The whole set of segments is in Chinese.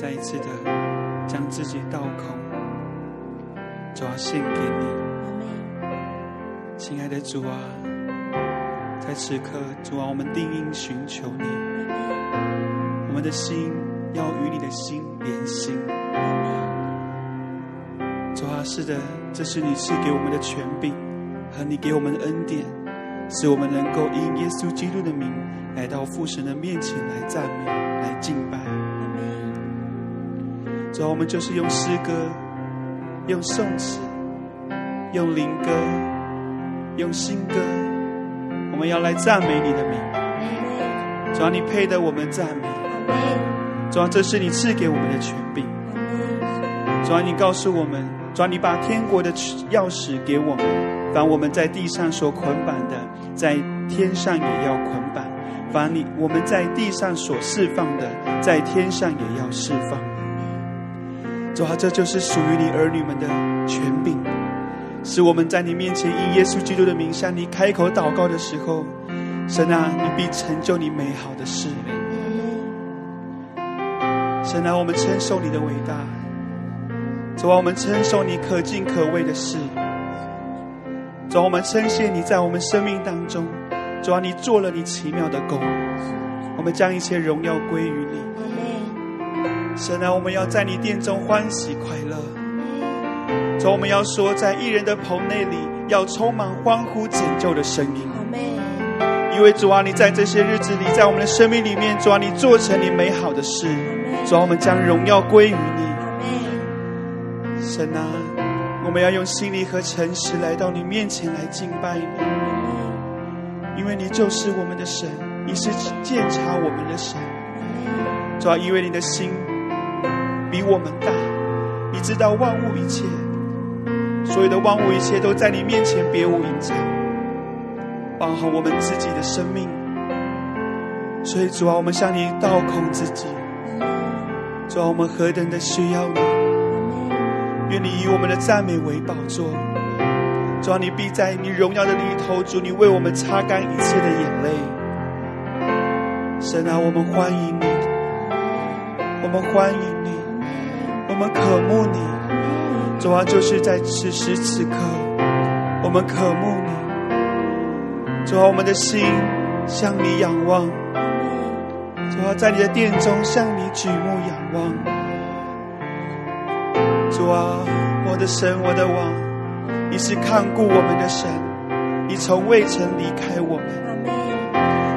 再一次的将自己倒空，主要献给你。亲爱的主啊，在此刻，主啊，我们定义寻求你，我们的心要与你的心连心。主啊，是的，这是你赐给我们的权柄和你给我们的恩典，使我们能够因耶稣基督的名来到父神的面前来赞美、来敬拜。主啊，我们就是用诗歌、用颂词、用灵歌、用新歌，我们要来赞美你的名。主要，你配得我们赞美。主要，这是你赐给我们的权柄。主要，你告诉我们。主要，你把天国的钥匙给我们，凡我们在地上所捆绑的，在天上也要捆绑；凡你我们在地上所释放的，在天上也要释放。主啊，这就是属于你儿女们的权柄，是我们在你面前以耶稣基督的名向你开口祷告的时候，神啊，你必成就你美好的事。神啊，我们承受你的伟大。主啊，我们承受你可敬可畏的事。主啊，我们称谢你在我们生命当中。主啊，你做了你奇妙的工。我们将一切荣耀归于你。神啊，我们要在你殿中欢喜快乐。主，我们要说，在一人的棚内里，要充满欢呼拯救的声音。因为主啊，你在这些日子里，在我们的生命里面，主啊，你做成你美好的事。主啊，我们将荣耀归于你。神啊，我们要用心灵和诚实来到你面前来敬拜你，因为你就是我们的神，你是鉴察我们的神。主啊因为你的心比我们大，你知道万物一切，所有的万物一切都在你面前别无隐藏，包含我们自己的生命。所以主啊，我们向你倒空自己，主啊，我们何等的需要你。愿你以我们的赞美为宝座，主啊，你必在你荣耀的里头，主你为我们擦干一切的眼泪。神啊，我们欢迎你，我们欢迎你，们渴慕你。主啊，就是在此时此刻，我们渴慕你。主啊，我们的心向你仰望。主啊，在你的殿中向你举目仰望。主啊，我的神，我的王，你是看顾我们的神，你从未曾离开我们。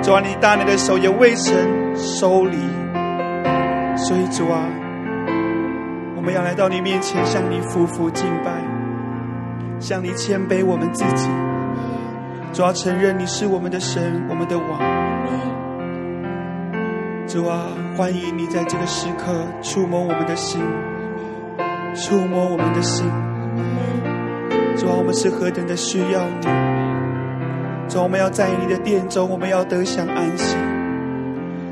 主啊，你大能的手也未曾收离。所以主啊，我们要来到你面前，向你夫妇敬拜，向你谦卑我们自己。主要，承认你是我们的神，我们的王。主啊，欢迎你在这个时刻触摸我们的心。触摸我们的心，主啊，我们是何等的需要你！主啊，我们要在你的殿中，我们要得享安息。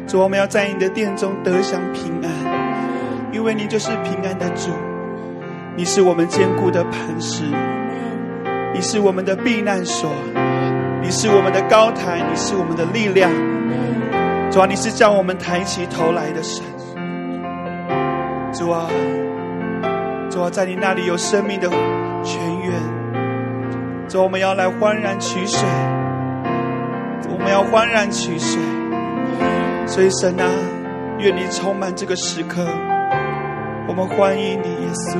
主啊，我们要在你的殿中得享平安，因为你就是平安的主，你是我们坚固的磐石，你是我们的避难所，你是我们的高台，你是我们的力量。主啊，你是叫我们抬起头来的神。主啊。主啊，在你那里有生命的泉源。主，我们要来欢然取水。我们要欢然取水。所以神啊，愿你充满这个时刻。我欢迎你，耶稣。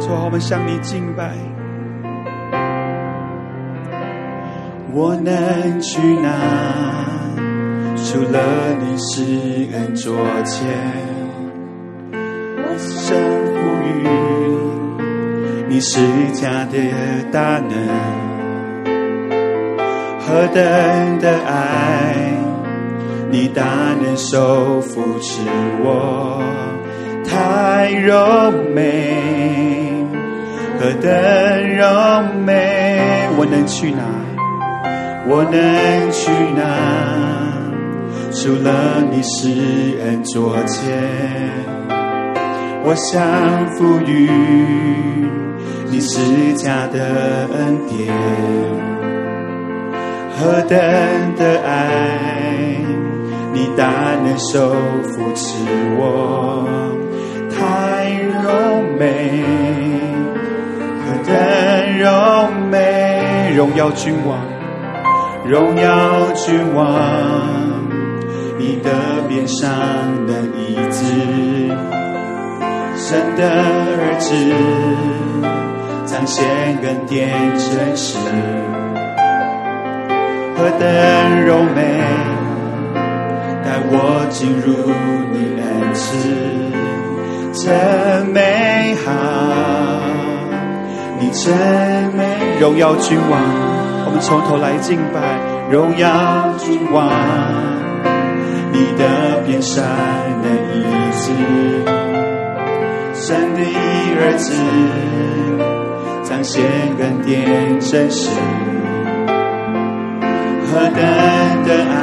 主啊，我们向你敬拜。我能去哪？除了你是恩座前。神赋予你是家的大能，何等的爱，你大能手扶持我，太柔美，何等柔美，我能去哪？我能去哪？除了你施恩作践。我想赋予你施加的恩典，何等的爱，你大能手扶持我，太柔美，何等柔美，荣耀君王，荣耀君王，你的边上的椅子，神的儿子。彰显恩典真实，何等柔美，我进入你恩赐，真美好，你真美，荣耀君王，我们从头来敬拜，荣耀君王，你的边上的意子，神的儿子。彰显恩典真实，何等的爱，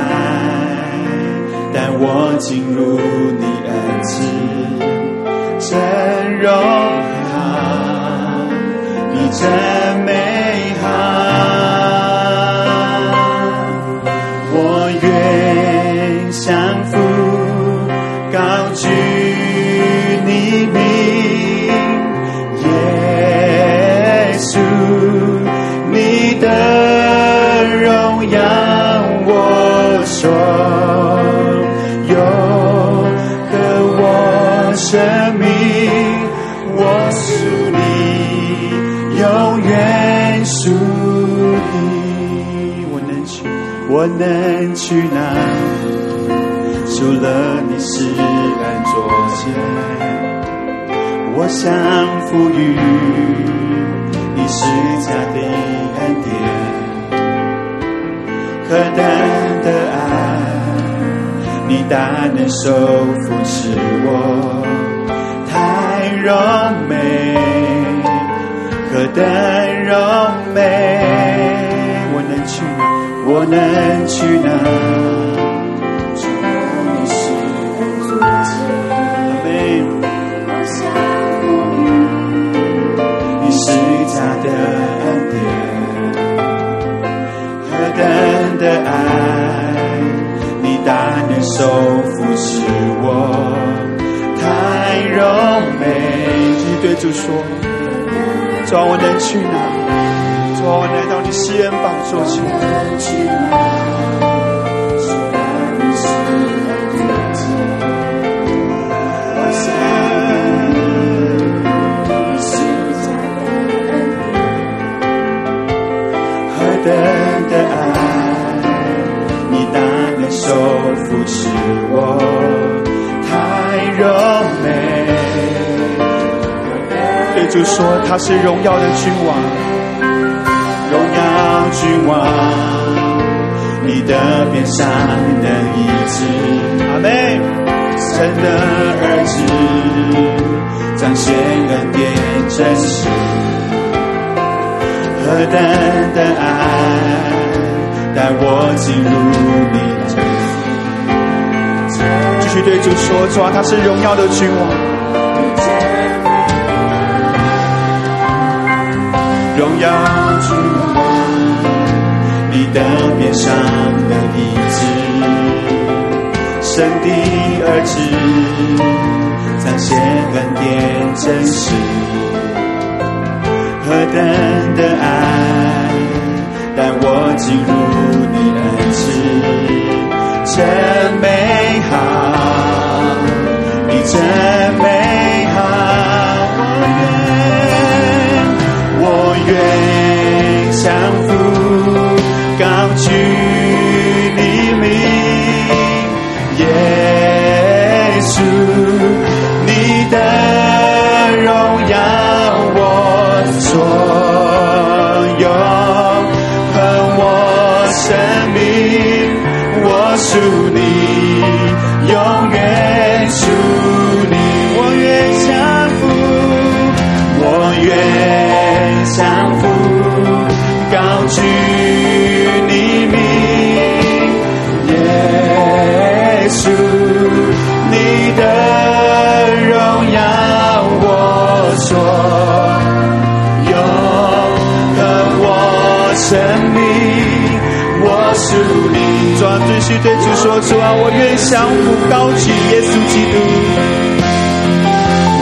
带我进入你恩赐，真荣耀，你真美。能去哪？除了你是安卓间，我想赋予你是家的恩典，何等的爱。你大能手扶持我，太柔美，何等柔美！我能去？我能去哪？的恩典，何等的爱！你大能手扶持我，太柔美。你对主说：主啊，我能去哪？我来到你施恩宝座前。何等的爱，你大能受。扶持我，太柔美。对主说，他是荣耀的君王，君王，你的边上的意志，阿妹，神的儿子，彰显恩典真实，何等的爱，带我进入你。对主说：“主啊，他是荣耀的君王，荣耀，的边上的椅子，神的儿子，彰显恩典真实，何等的爱，带我进入说：主啊，我愿降服高举耶稣基督，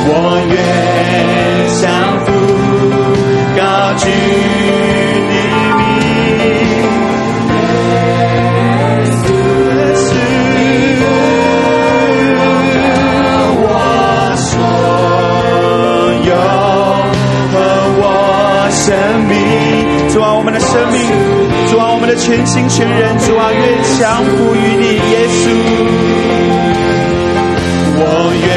我愿降服高举。生命，主啊，我们的生命全心全人，主啊，愿降服于你，耶稣。我愿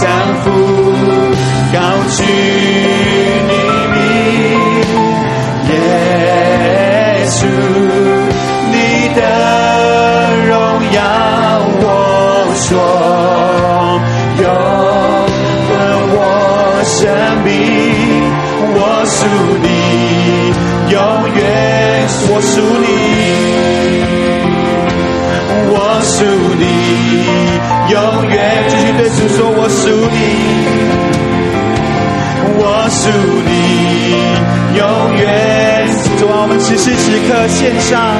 降服，时此刻献上，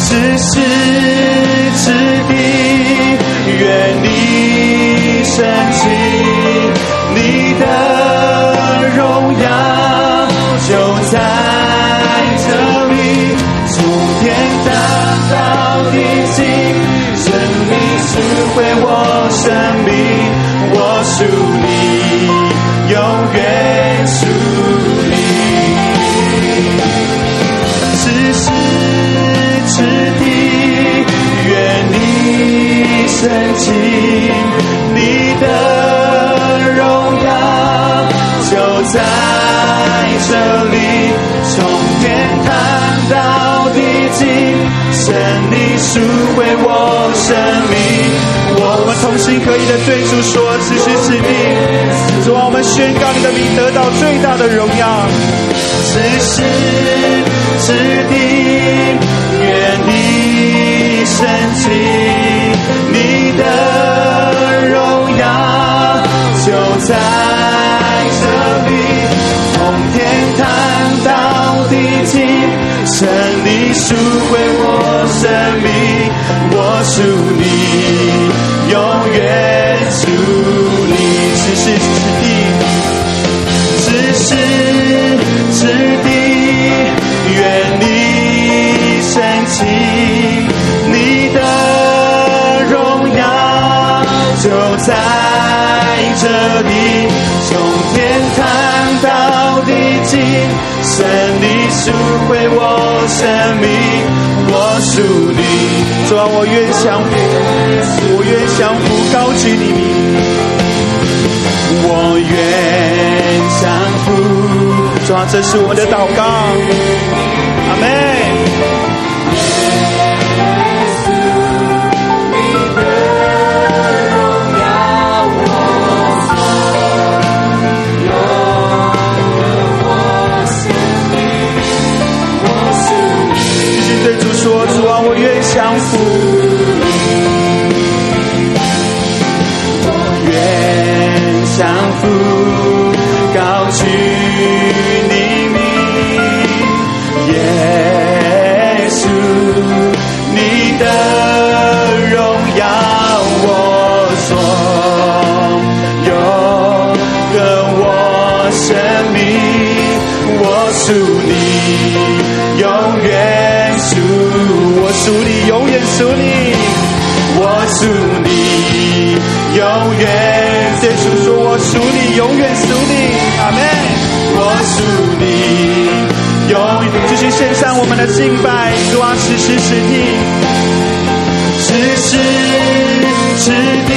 此时此地，愿你升起你的荣耀。就在这里，从天堂到地极，生命是回我生命，我属你，升起你的荣耀，就在。这里，从天堂到地极，神你赎回我生命。我们同心合意的对主说：此时此地，主啊，我们宣告你的名得到最大的荣耀。此时此地，愿你升起你的荣耀，就在这里。从天堂到地极，神你赎回我生命，我属你，永远属你，赎回我生命，我属你。主啊，我愿降服，我愿降服，高举你。我愿降服，主啊，这是我的祷告。阿妹。相扶，我愿相扶，属你，我属你，永远对主说，我属你，永远属你，阿门。我属你，永远继续献上我们的敬拜，主啊，时时此地，此时此地，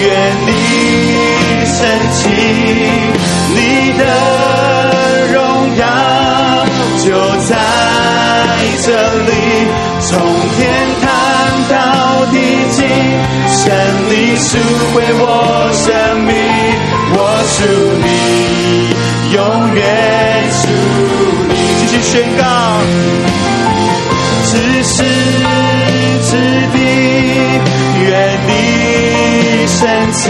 愿你升起你的从天堂到地极，神你赎回我生命，我属你，永远属你。继续宣告，此时此地，愿你升起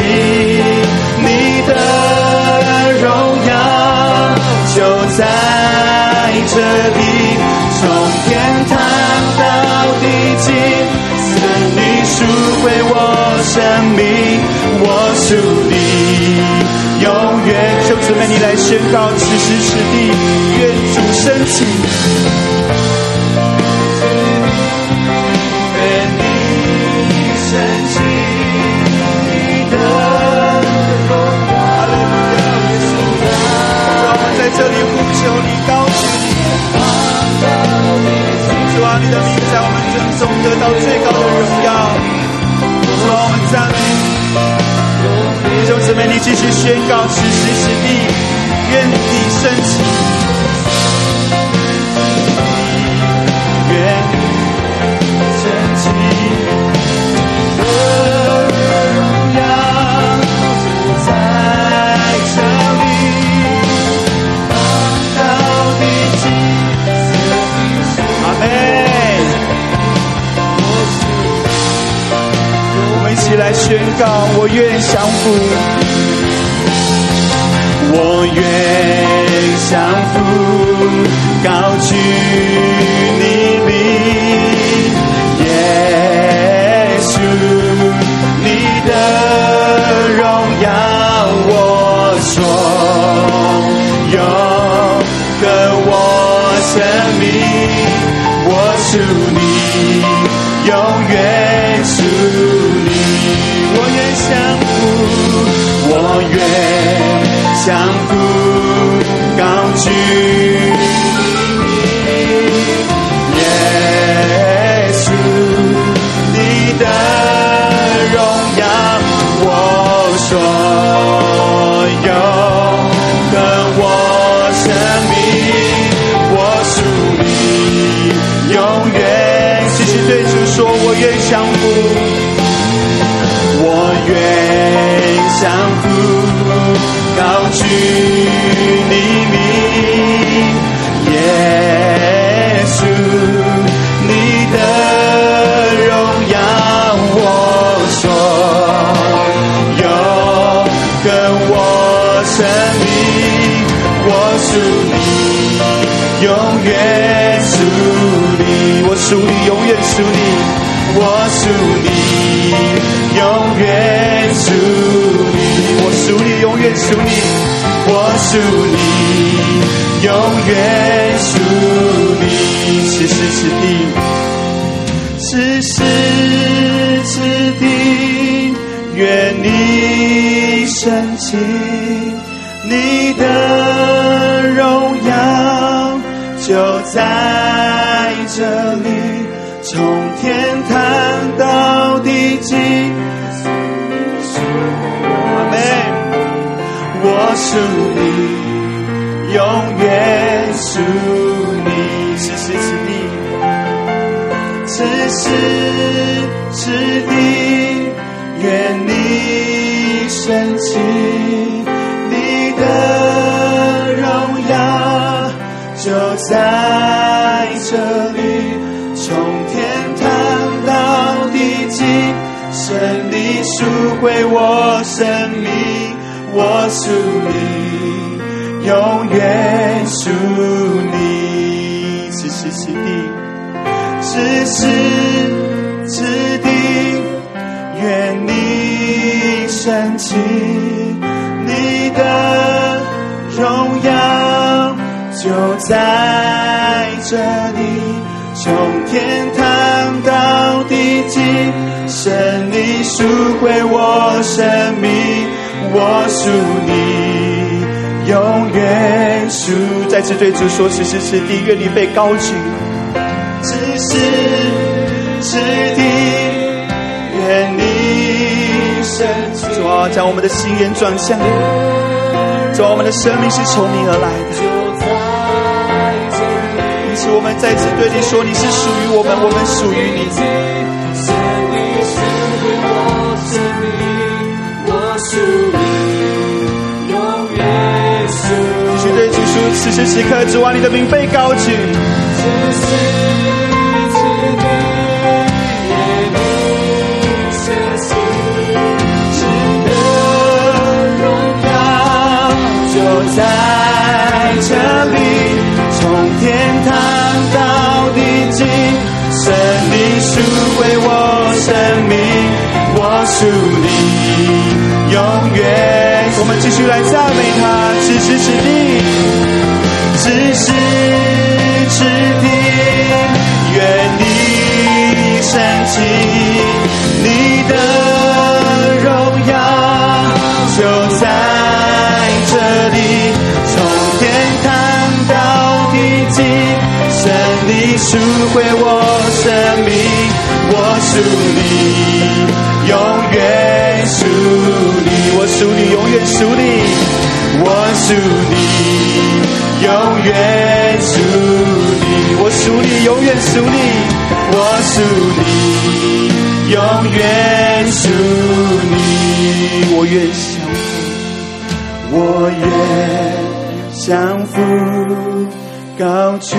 回我生命，我属你，永远。兄姊妹，你来宣告此时此地，愿主升起。这里呼求你，高举你，主啊，你的名在我们尊中得到最高的荣耀。兄姊妹，你继续宣告此时此地，愿你升起。来宣告，我愿降服，我愿降服，高举你名，耶稣，你的荣耀我所有，和我生命，我属相互。我愿降服，高举属你，我属你，永远属你，此时此地，此时此地，愿你升起，你的荣耀就在属你，永远属你，此时此地，此时此地，愿你升起，你的荣耀就在这里，从天堂到地极，神你赎回我生命。我属你，永远属你，此时此地，此时此地，愿你升起，你的荣耀就在这里，从天堂到地极，神你赎回我生命。我属你，永远属。再次对主说：此时此地，愿你被高举。此时此地，愿你升起。主啊，将我们的心眼转向你。主啊，我们的生命是从你而来的。因此，我们再次对你说：你是属于我们，我们属于你。时时刻刻指望你的明飞高举。此时此地夜里相信值得荣耀就在这里从天堂到地极神命数为我生命我属你永远。我们继续来赞美他，此时此地，此时此地，愿你升起你的荣耀，就在这里，从天堂到地极，神你赎回我生命，我属你，属你，我属你，永远属你，我属你，永远属你，我属你，永远属你，我愿相服，我愿相服，高举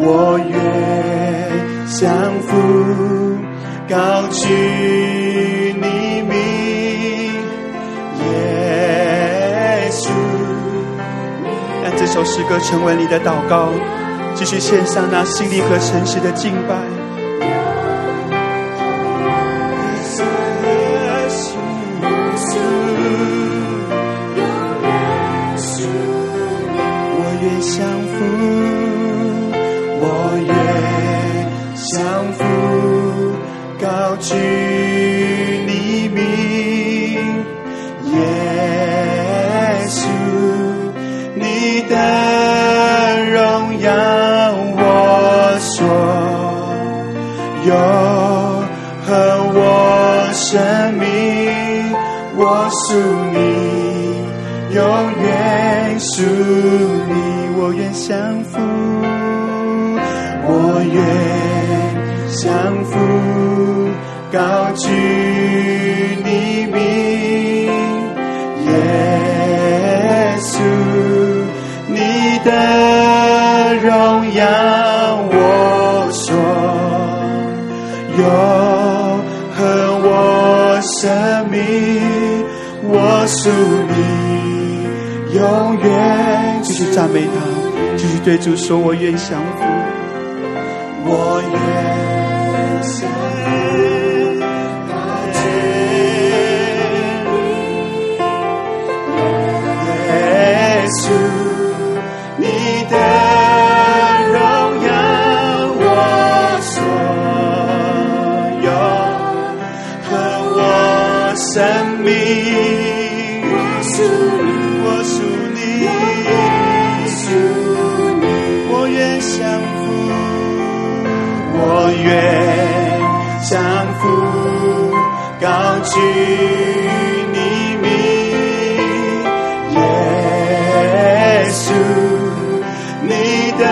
我愿降服，高举你名，耶稣。让这首诗歌成为你的祷告，继续献上那心灵和诚实的敬拜。我属你，永远属你，我愿降服，我愿降服，高举属你，永远。继续赞美他，继续对主说：我愿降服，我愿降耶稣，愿降服，高举你名，耶稣，你的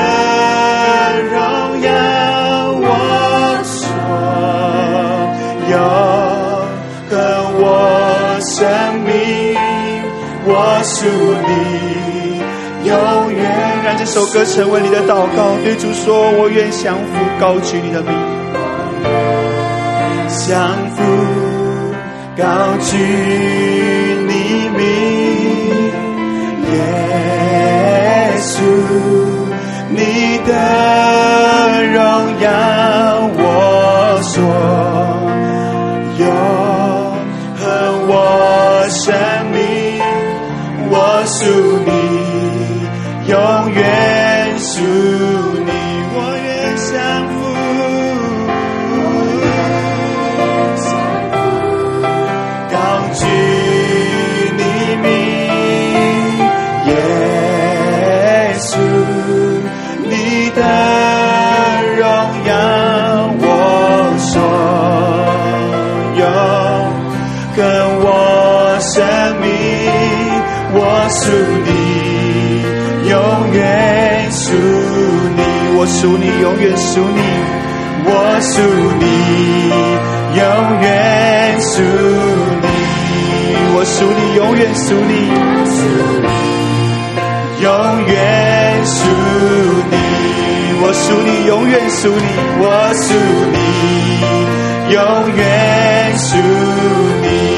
荣耀，我所有和我生命，我属你，永远。让这首歌成为你的祷告，对主说：我愿降服，高举你的名。降服，高举你名，耶稣，你的荣耀，我所有和我生命，我属属你，永远属你，我属你，永远属你。我属你，永远属你，永远属你，我属你，永远属你，我属你，永远属你。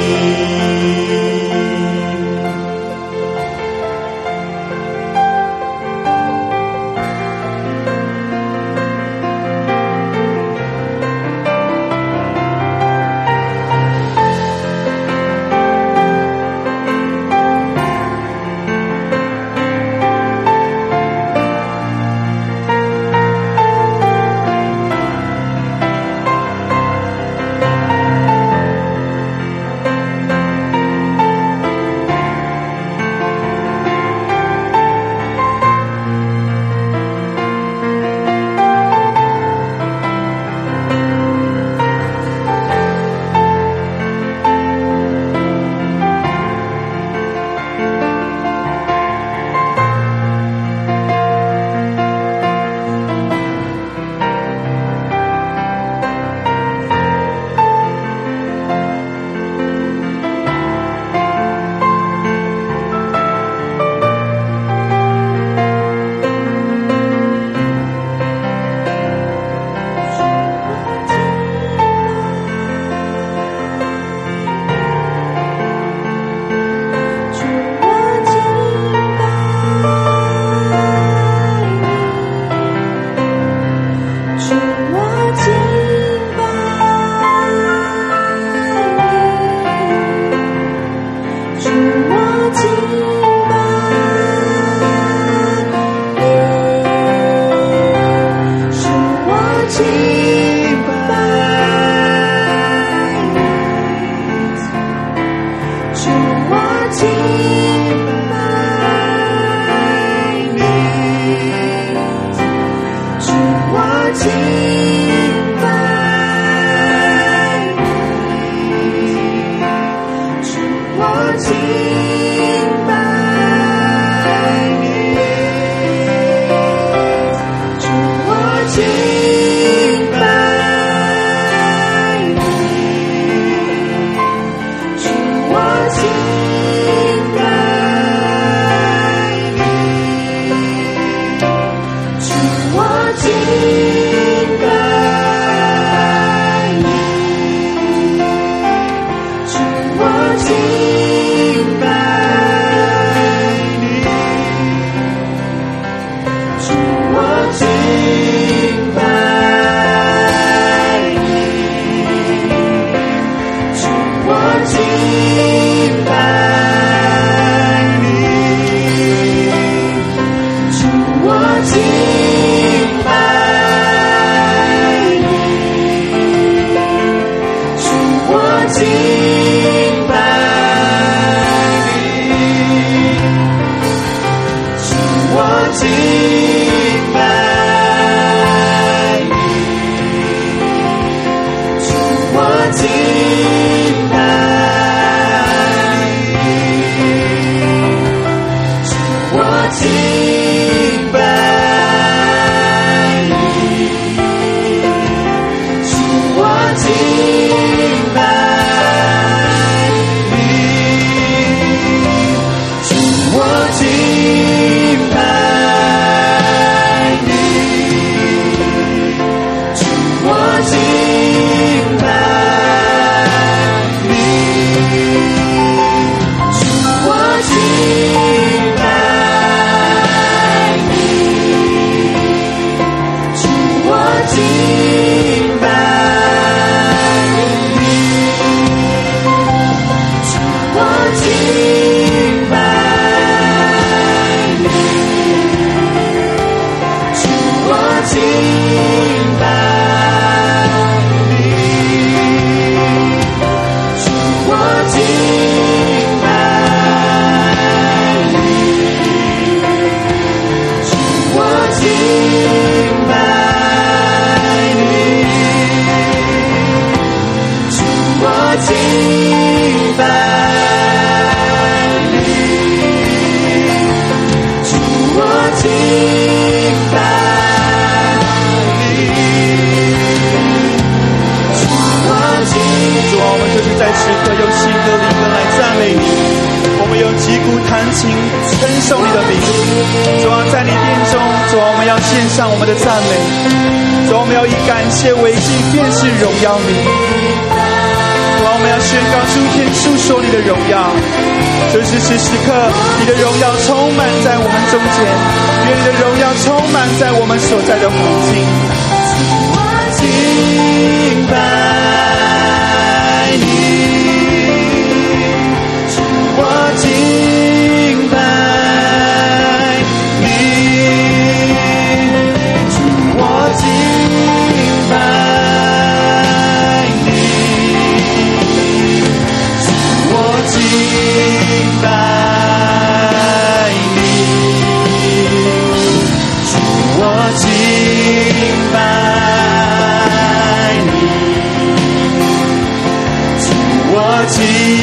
You. 一刻用新的灵魂来赞美你，我们用击鼓弹琴称颂你的名。主啊，在你殿中，主啊，我们要献上我们的赞美。主啊，我们要以感谢为敬，便是荣耀你。主啊，我们要宣告诸天诉说你的荣耀。就是此时刻，你的荣耀充满在我们中间，愿你的荣耀充满在我们所在的环境。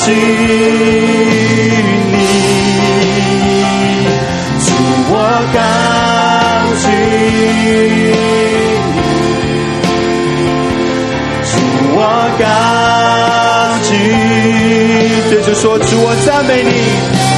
高举你，主我高举你，主我高举，对着说，主我赞美你。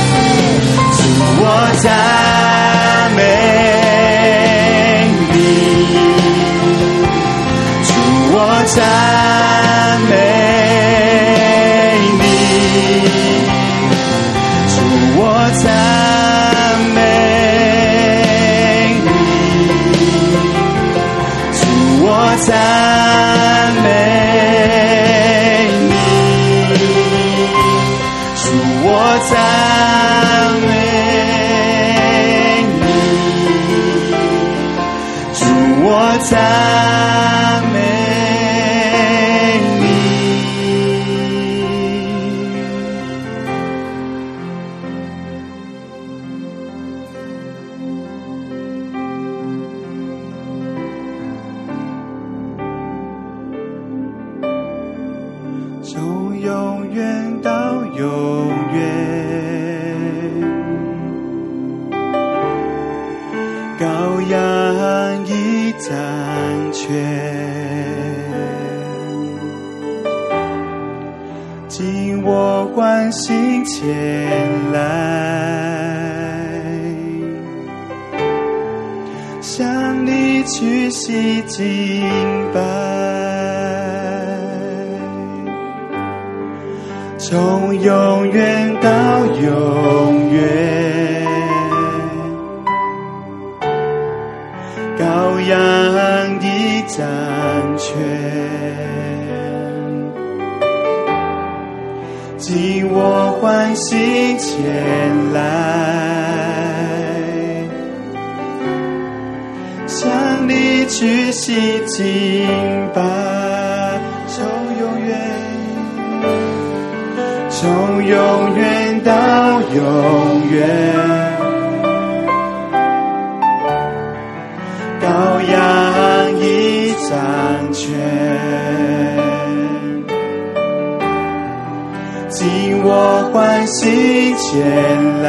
已掌权，尽我欢喜前来，向你去洗敬拜，从永远。从永远到永远，掌权，尽我欢心前来，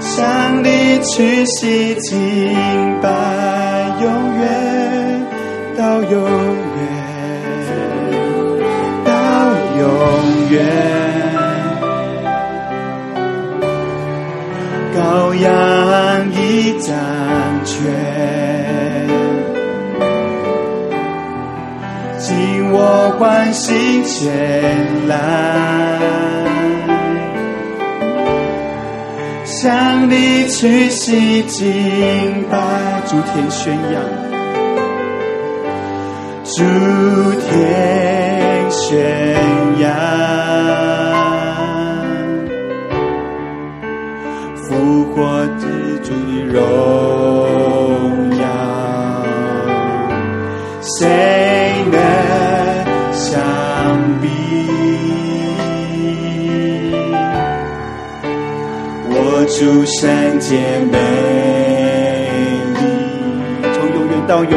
向你去洗敬拜，永远到永远。到永远，羔羊已掌权，尽我欢心前来，向你屈膝敬拜，诸天宣扬，诸天宣扬，荣耀，谁能相比？我主圣洁美丽，从永远到永远，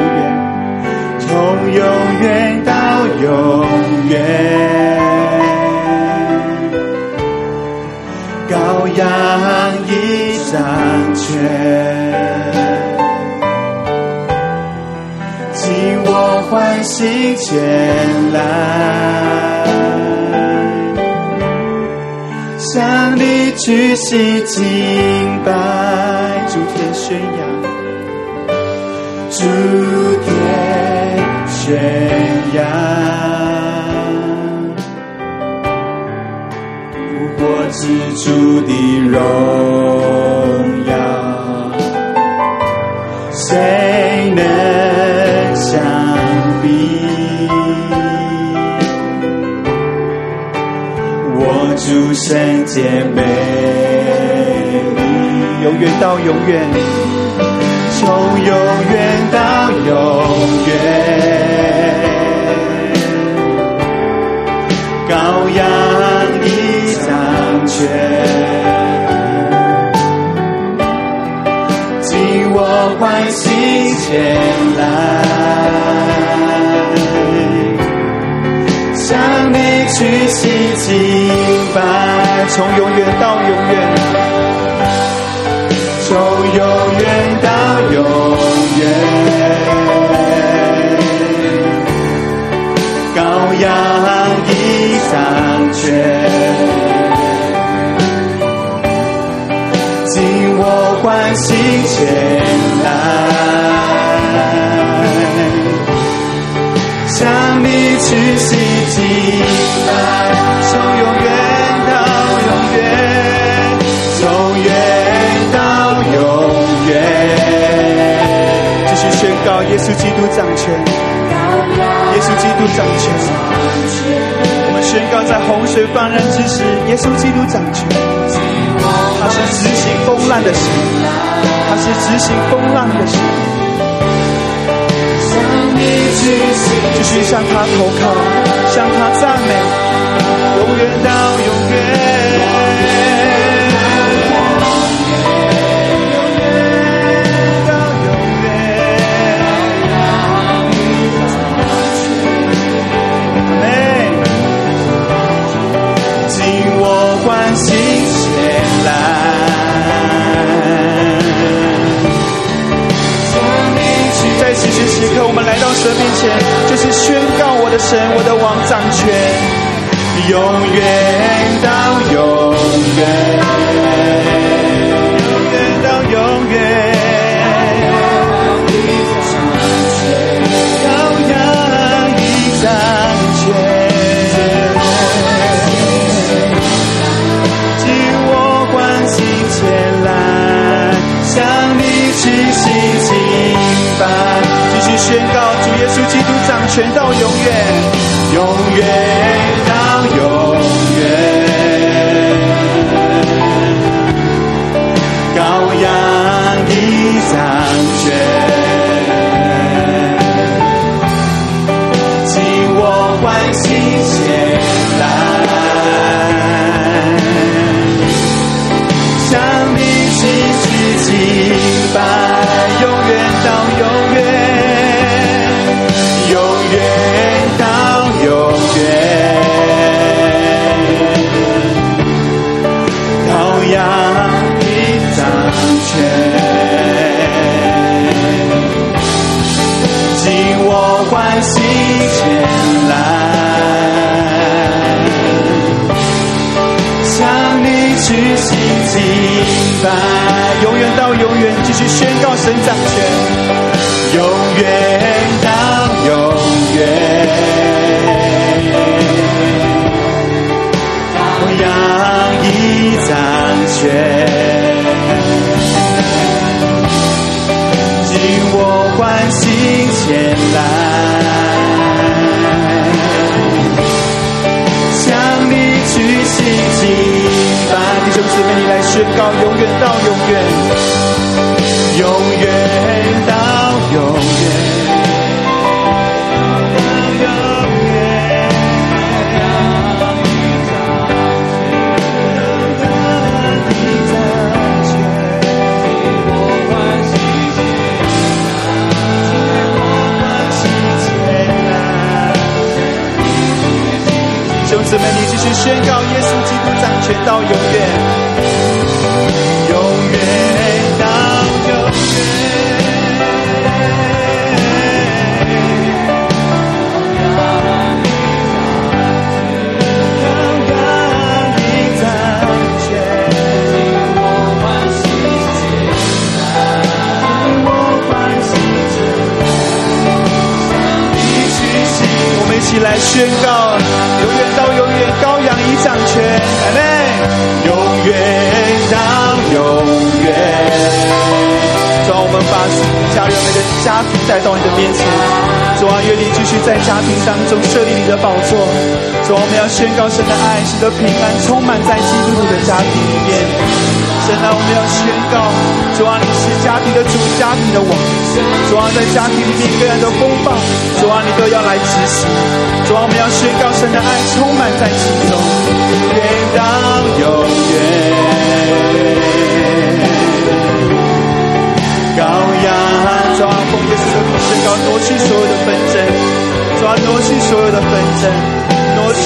从永远羔羊已掌权，尽我欢喜前来。向你屈膝敬拜，诸天宣扬，诸天宣主的荣耀，谁能相比？我主圣洁美丽，永远到永远，从永远到永远，羔羊欢喜前来。向你屈膝敬拜，从永远到永远，从永远到永远，羔羊已掌权，尽我欢喜前向你屈膝敬拜，从永远到永远，从远到永远。继续宣告耶稣基督掌权，耶稣基督掌权。我们宣告在洪水泛滥之时，耶稣基督掌权。他是执行风浪的神，他是执行风浪的神。继续向他投靠，向他赞美，永远到永远。此刻，我们来到神面前，就是宣告我的神，我的王掌权，永远到永远，宣告主耶稣基督掌权到永远，永远到永欢喜前来，向你屈膝敬拜，永远到永远，继续宣告神掌权，永远到永远。我仰倚掌权，紧握欢喜前来。敬拜。弟兄姊妹，你来宣告，永远到永远，永远到永远。姊妹，你继续宣告耶稣基督掌权到永远。来宣告，永远到永远，羔羊已掌权，阿门。永远到永远。主啊，我们把家人们的家庭带到你的面前。主啊，愿你继续在家庭当中设立你的宝座。主啊，我们要宣告神的爱，神的平安充满在基督徒的家庭里面。神啊，我们要宣告，主啊，你是家庭的主，家庭的王。主啊，在家庭里面各样的风暴，主啊，你都要来执行。主啊，我们要宣告神的爱充满在其中，愿到永远。羔羊，抓奉耶稣的名宣告，挪去所有的纷争，抓挪去所有的纷争，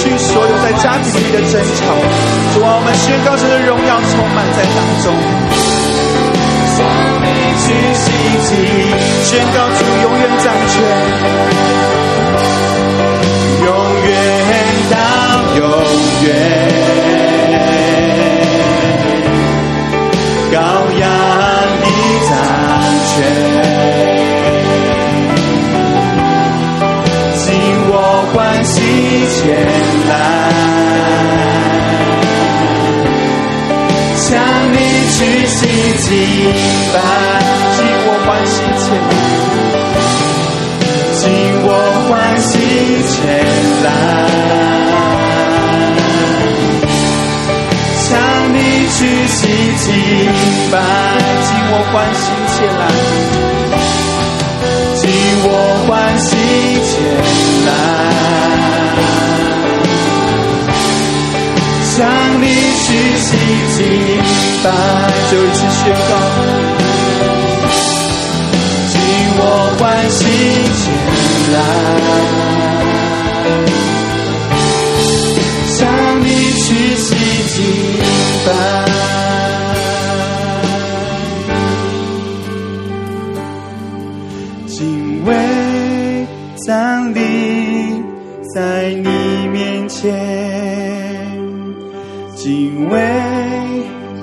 去所有在家庭里的争吵。主啊，我们宣告神的荣耀充满在当中。向你去袭击，宣告主永远掌权，永远到永远。前来，向你举起敬拜，尽我欢喜前来，尽我欢喜前来。向你举起敬拜，尽我欢喜前来，尽我欢喜向你举起敬拜，就一起宣告，尽我欢喜前来，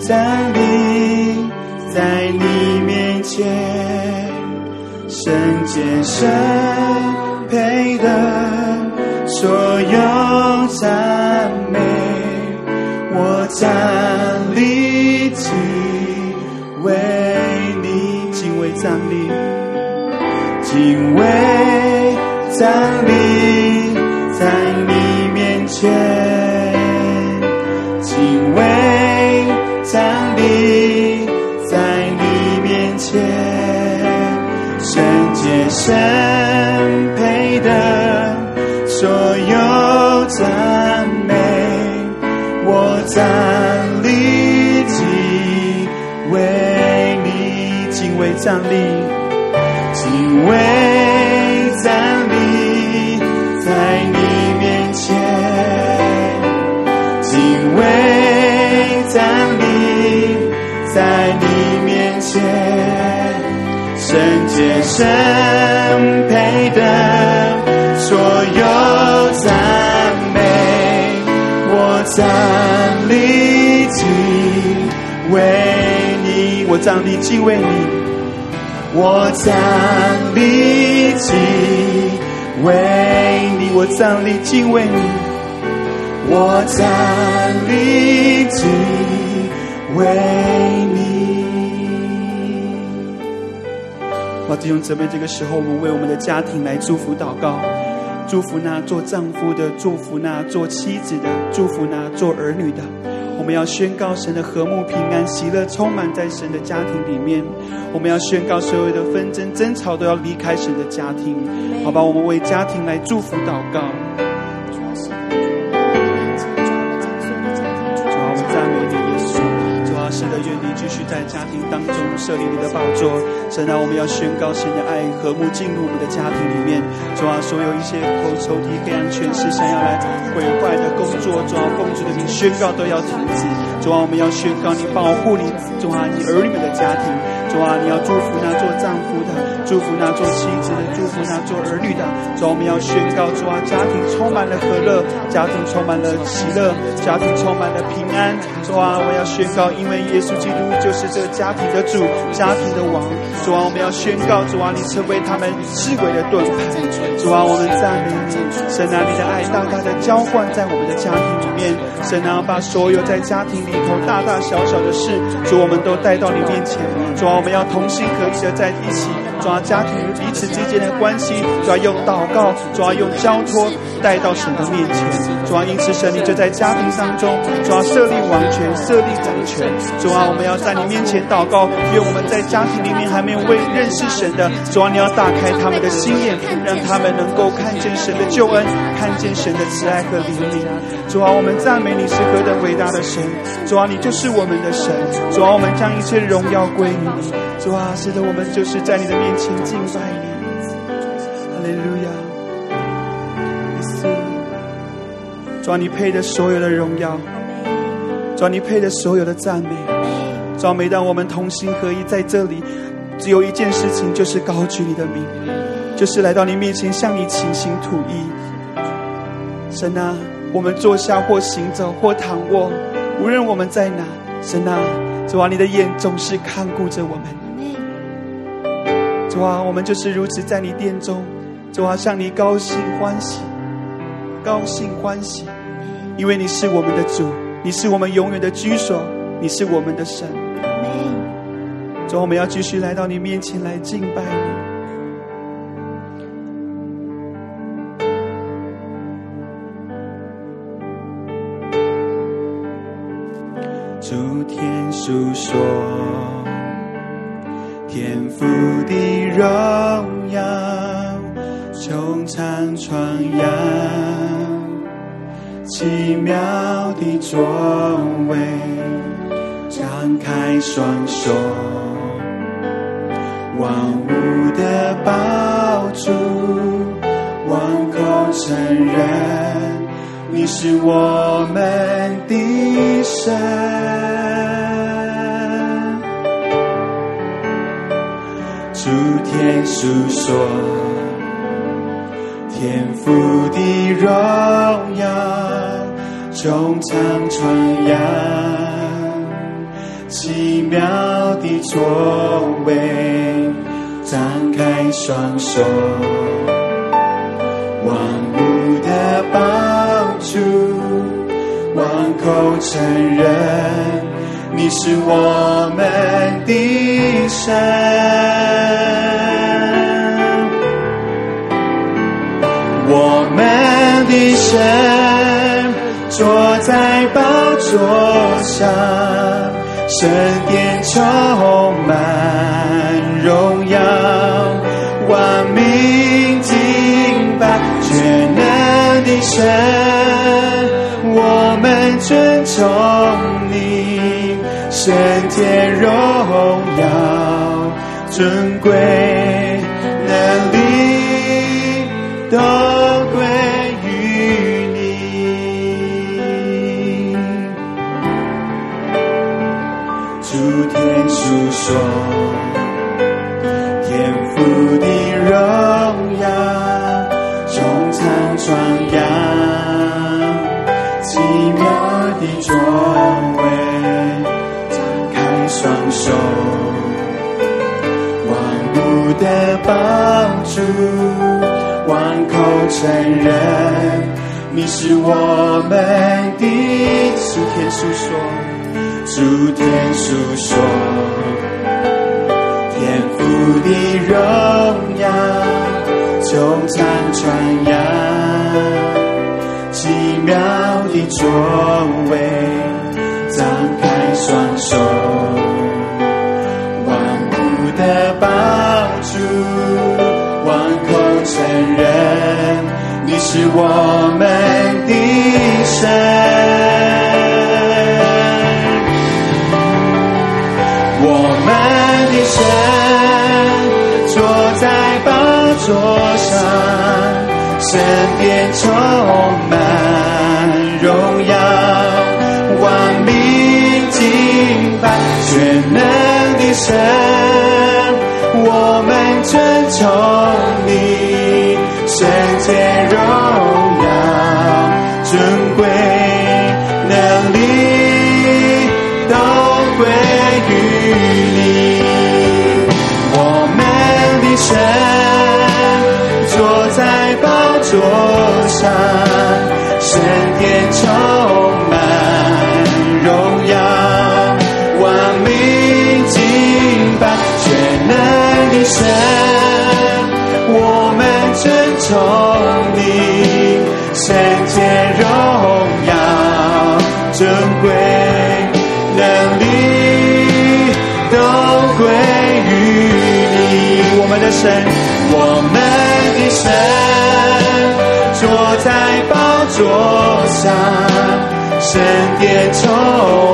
站立在你面前，圣洁圣配的所有赞美，我站立敬为你敬畏站立，敬畏站立在你面前。神配的所有赞美，我站立敬为你敬畏站立，敬畏站立在你面前，敬畏站立在。圣洁圣配的所有赞美，我站立敬为你，我站立敬为你，我站立敬为你，我站立敬为你，我站立敬为你。好，弟兄姊妹，这个时候我们为我们的家庭来祝福祷告，祝福那做丈夫的，祝福那做妻子的，祝福那做儿女的。我们要宣告神的和睦、平安、喜乐充满在神的家庭里面。我们要宣告所有的纷争、争吵都要离开神的家庭。好吧，我们为家庭来祝福祷告。在家庭当中设立你的宝座，神啊，我们要宣告神的爱和睦进入我们的家庭里面。主啊，所有一些仇仇敌黑暗权势想要来毁坏的工作，主啊，奉主的名宣告都要停止。主啊，我们要宣告你保护你，主啊，你儿女们的家庭。主啊，你要祝福那做丈夫的，祝福那做妻子的，祝福那做儿女的。主啊，我们要宣告，主啊，家庭充满了和乐，家庭充满了喜乐，家庭充满了平安。主啊，我要宣告，因为耶稣基督就是这个家庭的主，家庭的王。主啊，我们要宣告，主啊，你成为他们智慧的盾牌。主啊，我们赞美你，神啊，你的爱大大的浇灌在我们的家庭里面。神啊，把所有在家庭里头大大小小的事，主我们都带到你面前。主啊。我们要同心合意的在一起，抓家庭彼此之间的关系，主要用祷告，主要用交托。带到神的面前。主要因此神你就在家庭当中，主要设立王权，设立掌权。主啊，我们要在你面前祷告，愿我们在家庭里面还没有为认识神的，主啊，你要打开他们的心眼，让他们能够看见神的救恩，看见神的慈爱和怜悯。主啊，我们赞美你是何等伟大的神。主啊，你就是我们的神。主啊，我们将一切荣耀归于你。主啊，是的，我们就是在你的面前敬拜你。主啊，你配的所有的荣耀，主啊，你配的所有的赞美。主啊，每当我们同心合一在这里，只有一件事情，就是高举你的名，就是来到你面前向你倾心吐意。神啊，我们坐下或行走或躺卧，无论我们在哪，神啊，主啊，你的眼总是看顾着我们。主啊，我们就是如此在你殿中，主啊，向你高兴欢喜，高兴欢喜，因为你是我们的主，你是我们永远的居所，你是我们的神。主，我们要继续来到你面前来敬拜你。诸天诉说。天赋的荣耀，穹苍传扬，奇妙的作为，张开双手，万物的宝珠，万口承认，你是我们的神。诸天诉说，天父的荣耀，穹苍传扬，奇妙的作为，张开双手，万物的帮助，万口承认。你是我们的神，我们的神坐在宝座上，圣殿充满荣耀，万民敬拜全能的神，我们尊重你。圣天荣耀尊贵能力都天父的荣耀，穹苍传扬奇妙的作为。双手，万物的帮助，万口承认，你是我们的主天诉说，主天诉说，的荣耀，穹苍传扬，奇妙的作为，张开双手，万物的帮助，万口承认，你是我们的神。座上，身边充满荣耀，万民敬拜全能的神，我们尊崇你，圣洁荣上，圣殿充满荣耀，万民敬拜全能的神，我们尊崇你，圣洁荣耀，尊贵能力都归于你，我们的神，我们圣殿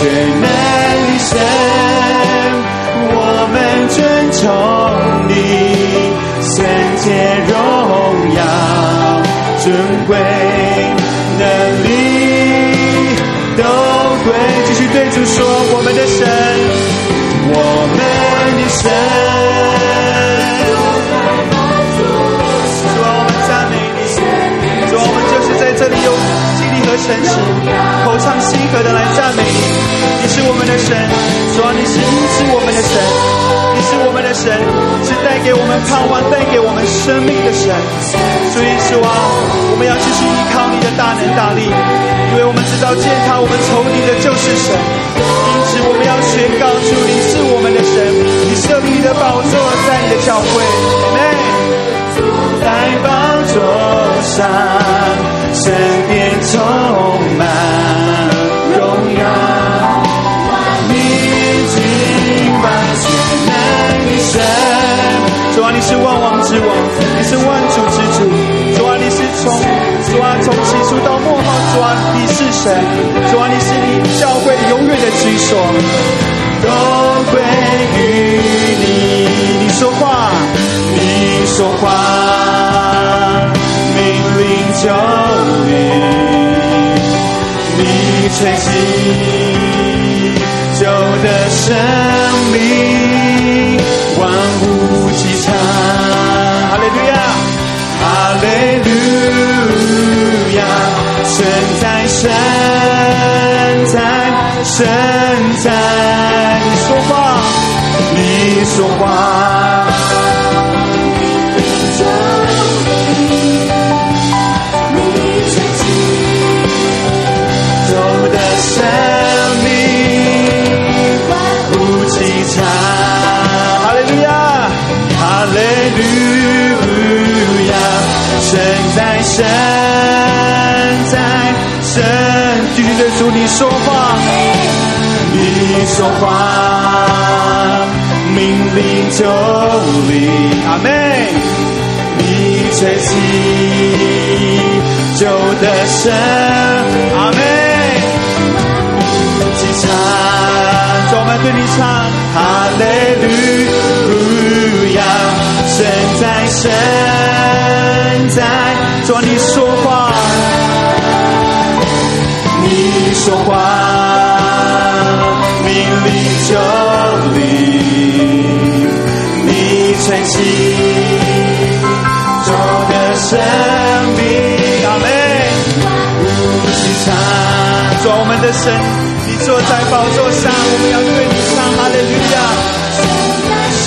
全能的神，我们尊崇你，圣洁荣耀，尊贵能力都归。继续对主说。我们的神，我们的神，主啊，我们赞美你，主啊，我们就是在这里用精力和诚实、口唱心和的来赞美你。你是我们的神，主啊，你是医治我们的神，你是我们的神，是带给我们盼望、带给我们生命的神。所以主啊，我们要继续依靠你的大能大力，因为我们知道健康我们仇你的就是神。因此我们要学说话，你说话，命令就你，你吹气，旧的生命，万物齐唱，哈利路亚，哈利路亚。神在，神在，神说话。我的生命哈利路亚，哈利路亚！神在，神。神，继续对主你说话，你说话，命令就里，阿妹，你吹起旧的声，阿妹，起唱，我们对你唱，哈利路亚，神在神在，做你说话，你说话，命令就。在心中的生命，阿门。呼吸唱，主我们的神，你坐在宝座上，我们要对你唱哈利路亚，神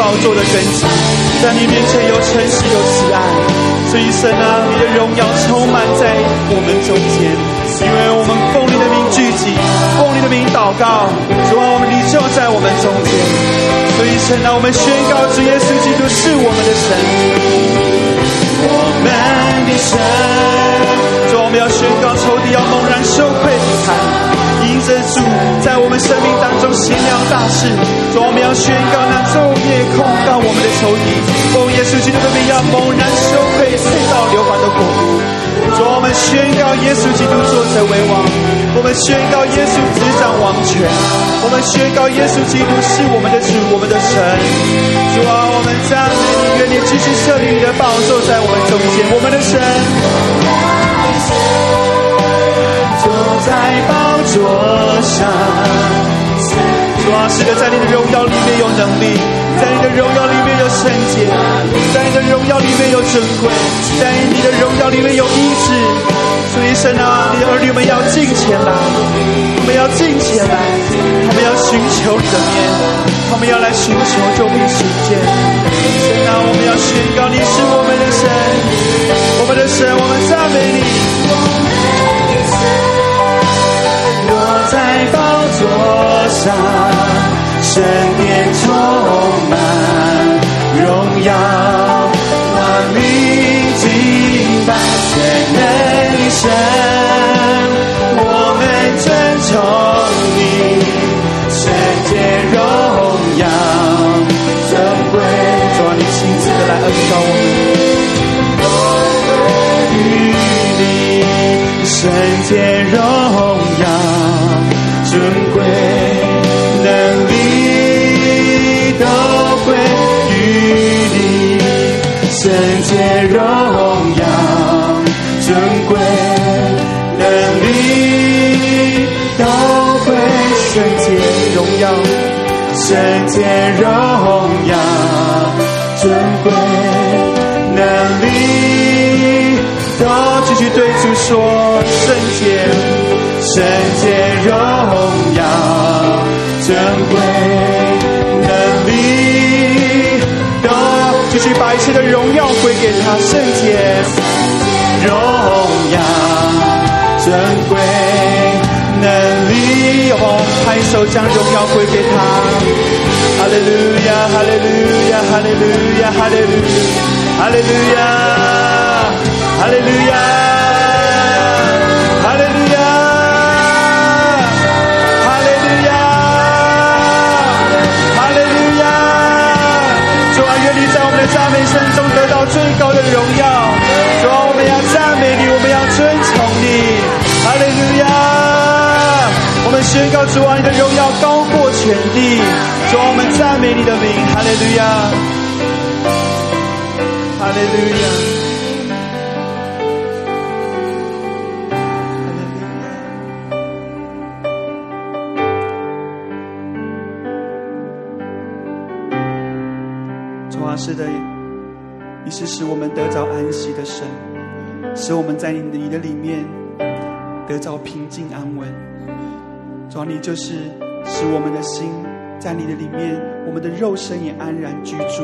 宝座的根基，在你面前有诚实有慈爱，这一生啊，你的荣耀充满在我们中间，因为我们奉你的名聚集，奉你的名祷告，主啊，我们你就在我们中间，这一生啊，我们宣告主耶稣基督是我们的神，我们的神，主啊，我们要宣告仇敌要猛然羞愧离开，因着主在我们生命当中行了大事，主，我们要宣告那昼夜控告我们的仇敌，奉耶稣基督的名要猛然羞愧退到流亡的国度。主，我们宣告耶稣基督坐成为王，我们宣告耶稣执掌王权，我们宣告耶稣基督是我们的主，我们的神。主啊，我们赞美你，愿你继续设立你的宝座在我们中间，我们的神。坐在宝座上，主啊，是的，在你的荣耀里面有能力，在你的荣耀里面有圣洁，在你的荣耀里面有尊贵，在你的荣耀里面有医治。所以神啊，你的儿女们要进前来，我们要进前来，他们要寻求你的面，他们要来寻求救命时间。神啊，我们要宣告你是我们的神，我们的神，我们赞美你。上，圣殿充满荣耀，万民敬拜全能的神，我们尊崇你，圣洁荣耀尊贵，主啊，你亲自来恩膏我们，与你圣洁荣圣洁荣耀，尊贵能力都归圣洁荣耀，圣洁荣耀，尊贵能力都继续对主说圣洁。圣切的荣耀归给他。圣洁荣耀，尊贵能力，哦拍手将荣耀归给他。哈利路亚，哈利路亚，哈利路亚，哈利路亚，哈利路亚，哈利路亚。赞美声中得到最高的荣耀，主啊，我们要赞美你，我们要尊崇你，哈利路亚！我们宣告主啊，你的荣耀高过全地，主啊，我们赞美你的名，哈利路亚，哈利路亚。是的，你是使我们得着安息的神，使我们在你的你的里面得着平静安稳。主啊，你就是使我们的心在你的里面，我们的肉身也安然居住。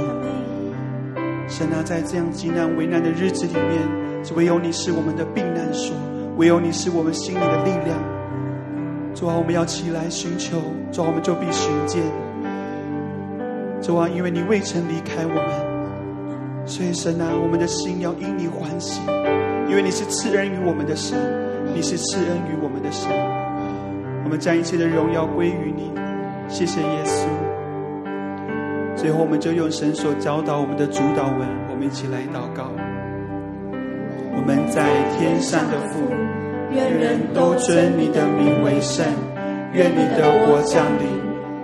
神啊，在这样极难为难的日子里面，唯有你是我们的避难所，唯有你是我们心里的力量。主啊，我们要起来寻求，主啊，我们就必寻见。主啊，因为你未曾离开我们，所以神啊，我们的心要因你欢喜，因为你是赐恩于我们的神，你是赐恩于我们的神。我们将一切的荣耀归于你，谢谢耶稣。最后，我们就用神所教导我们的主导文，我们一起来祷告。我们在天上的父，愿人都尊你的名为圣，愿你的国降临。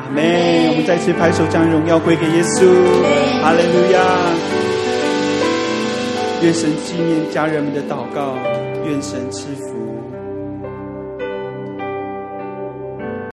阿门。我们再次拍手，将荣耀归给耶稣。哈利路亚！愿神纪念家人们的祷告，愿神赐福。